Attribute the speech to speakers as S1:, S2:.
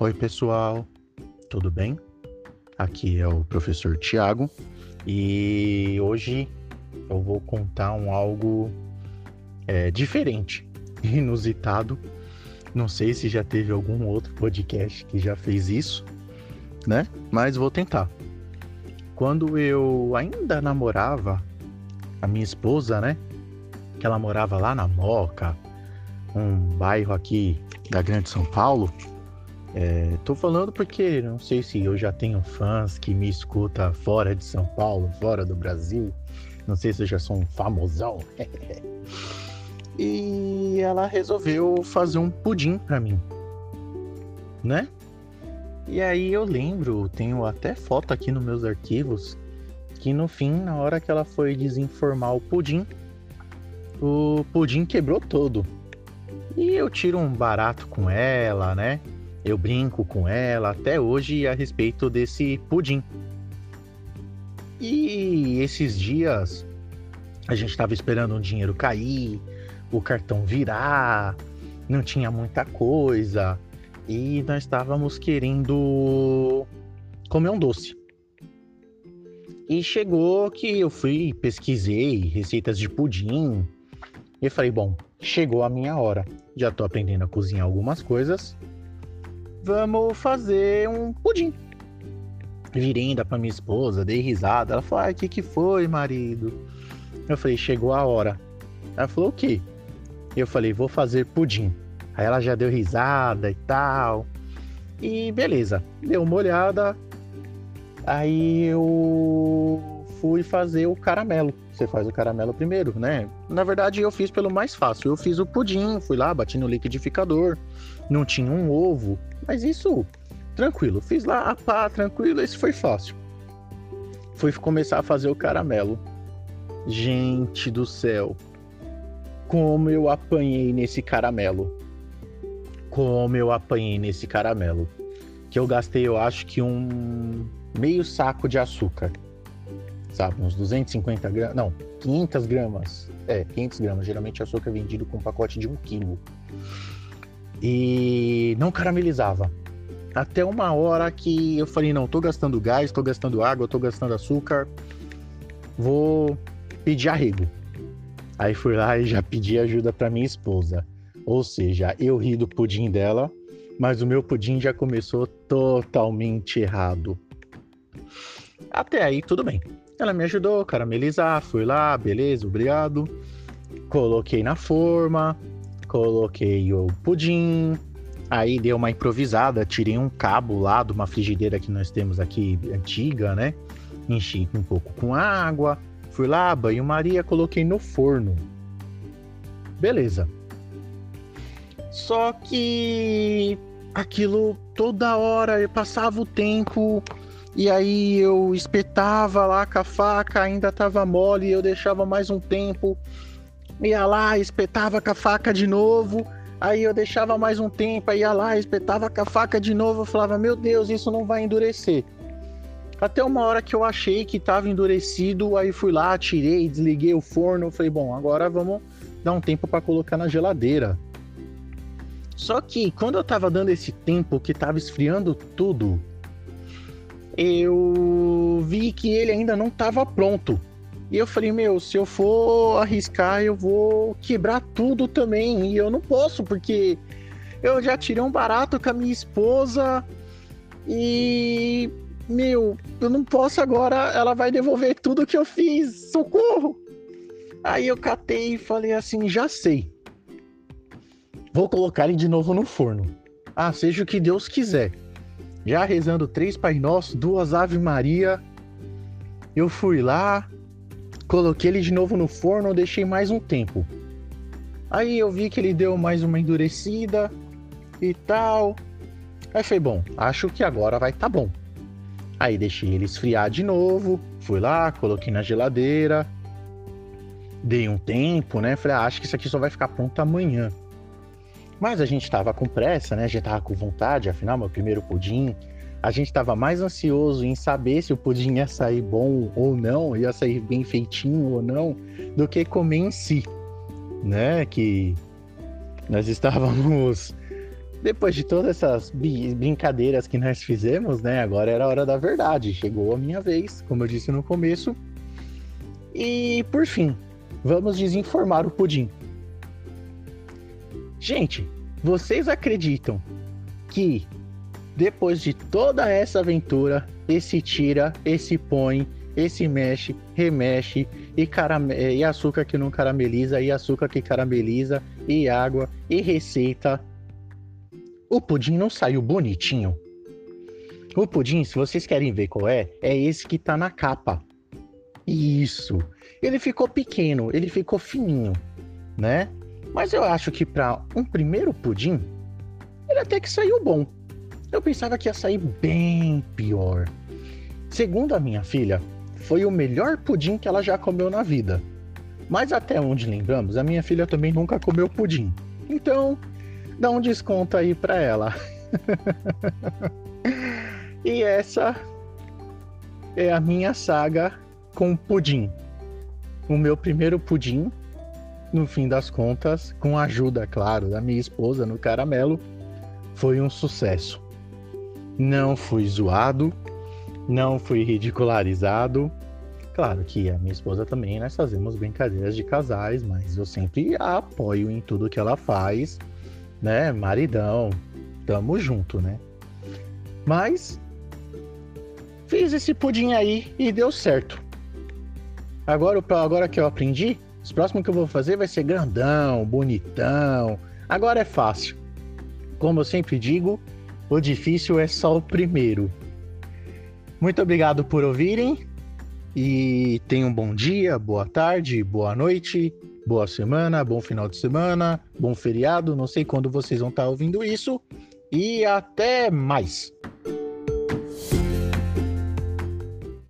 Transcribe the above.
S1: Oi, pessoal, tudo bem? Aqui é o professor Tiago e hoje eu vou contar um algo é, diferente, inusitado. Não sei se já teve algum outro podcast que já fez isso, né? Mas vou tentar. Quando eu ainda namorava a minha esposa, né? Que ela morava lá na Moca, um bairro aqui da Grande São Paulo. É, tô falando porque não sei se eu já tenho fãs que me escuta fora de São Paulo, fora do Brasil. Não sei se eu já sou um famosão. e ela resolveu fazer um pudim para mim, né? E aí eu lembro, tenho até foto aqui nos meus arquivos, que no fim, na hora que ela foi desenformar o pudim, o pudim quebrou todo. E eu tiro um barato com ela, né? Eu brinco com ela até hoje a respeito desse pudim. E esses dias a gente estava esperando o dinheiro cair, o cartão virar, não tinha muita coisa e nós estávamos querendo comer um doce. E chegou que eu fui, pesquisei receitas de pudim. E falei, bom, chegou a minha hora. Já tô aprendendo a cozinhar algumas coisas. Vamos fazer um pudim. Virei ainda pra minha esposa, dei risada. Ela falou: o que, que foi, marido? Eu falei: chegou a hora. Ela falou: o quê? Eu falei: vou fazer pudim. Aí ela já deu risada e tal. E beleza, deu uma olhada. Aí eu fui fazer o caramelo você faz o caramelo primeiro, né? Na verdade, eu fiz pelo mais fácil. Eu fiz o pudim, fui lá, bati no liquidificador, não tinha um ovo, mas isso, tranquilo. Fiz lá, a pá, tranquilo, esse foi fácil. Fui começar a fazer o caramelo. Gente do céu, como eu apanhei nesse caramelo. Como eu apanhei nesse caramelo. Que eu gastei, eu acho que um meio saco de açúcar sabe? Uns 250 gramas, não, 500 gramas. É, 500 gramas. Geralmente açúcar é vendido com um pacote de 1 quilo. E não caramelizava. Até uma hora que eu falei, não, tô gastando gás, tô gastando água, tô gastando açúcar, vou pedir arrego. Aí fui lá e já pedi ajuda para minha esposa. Ou seja, eu ri do pudim dela, mas o meu pudim já começou totalmente errado. Até aí, tudo bem. Ela me ajudou caramelizar, fui lá, beleza, obrigado. Coloquei na forma, coloquei o pudim, aí dei uma improvisada, tirei um cabo lá de uma frigideira que nós temos aqui antiga, né? Enchi um pouco com água, fui lá, banho-maria, coloquei no forno. Beleza. Só que aquilo toda hora eu passava o tempo, e aí eu espetava lá com a faca, ainda tava mole, eu deixava mais um tempo. Ia lá, espetava com a faca de novo. Aí eu deixava mais um tempo, ia lá, espetava com a faca de novo. Eu falava, meu Deus, isso não vai endurecer. Até uma hora que eu achei que estava endurecido, aí fui lá, tirei, desliguei o forno. Falei, bom, agora vamos dar um tempo para colocar na geladeira. Só que quando eu tava dando esse tempo que tava esfriando tudo, eu vi que ele ainda não estava pronto. E eu falei, meu, se eu for arriscar, eu vou quebrar tudo também. E eu não posso, porque eu já tirei um barato com a minha esposa e. Meu, eu não posso agora, ela vai devolver tudo que eu fiz. Socorro! Aí eu catei e falei assim: já sei. Vou colocar ele de novo no forno. Ah, seja o que Deus quiser já rezando três Pai Nosso, duas Ave Maria. Eu fui lá, coloquei ele de novo no forno, deixei mais um tempo. Aí eu vi que ele deu mais uma endurecida e tal. Aí foi bom, acho que agora vai tá bom. Aí deixei ele esfriar de novo, fui lá, coloquei na geladeira, dei um tempo, né? Falei, ah, acho que isso aqui só vai ficar pronto amanhã. Mas a gente tava com pressa, né? A gente tava com vontade, afinal, meu primeiro pudim. A gente tava mais ansioso em saber se o pudim ia sair bom ou não, ia sair bem feitinho ou não, do que comer em si, né? Que nós estávamos depois de todas essas brincadeiras que nós fizemos, né? Agora era a hora da verdade. Chegou a minha vez, como eu disse no começo. E por fim, vamos desinformar o pudim. Gente, vocês acreditam que depois de toda essa aventura, esse tira, esse põe, esse mexe, remexe, e, carame... e açúcar que não carameliza, e açúcar que carameliza, e água, e receita. O pudim não saiu bonitinho. O pudim, se vocês querem ver qual é, é esse que tá na capa. Isso. Ele ficou pequeno, ele ficou fininho, né? Mas eu acho que para um primeiro pudim, ele até que saiu bom. Eu pensava que ia sair bem pior. Segundo a minha filha, foi o melhor pudim que ela já comeu na vida. Mas até onde lembramos, a minha filha também nunca comeu pudim. Então, dá um desconto aí para ela. e essa é a minha saga com pudim. O meu primeiro pudim, no fim das contas, com a ajuda, claro, da minha esposa no caramelo, foi um sucesso. Não fui zoado, não fui ridicularizado. Claro que a minha esposa também, nós fazemos brincadeiras de casais, mas eu sempre a apoio em tudo que ela faz, né? Maridão, tamo junto, né? Mas fiz esse pudim aí e deu certo. Agora, agora que eu aprendi, os próximos que eu vou fazer vai ser grandão, bonitão. Agora é fácil. Como eu sempre digo, o difícil é só o primeiro. Muito obrigado por ouvirem e tenham um bom dia, boa tarde, boa noite, boa semana, bom final de semana, bom feriado. Não sei quando vocês vão estar ouvindo isso e até mais.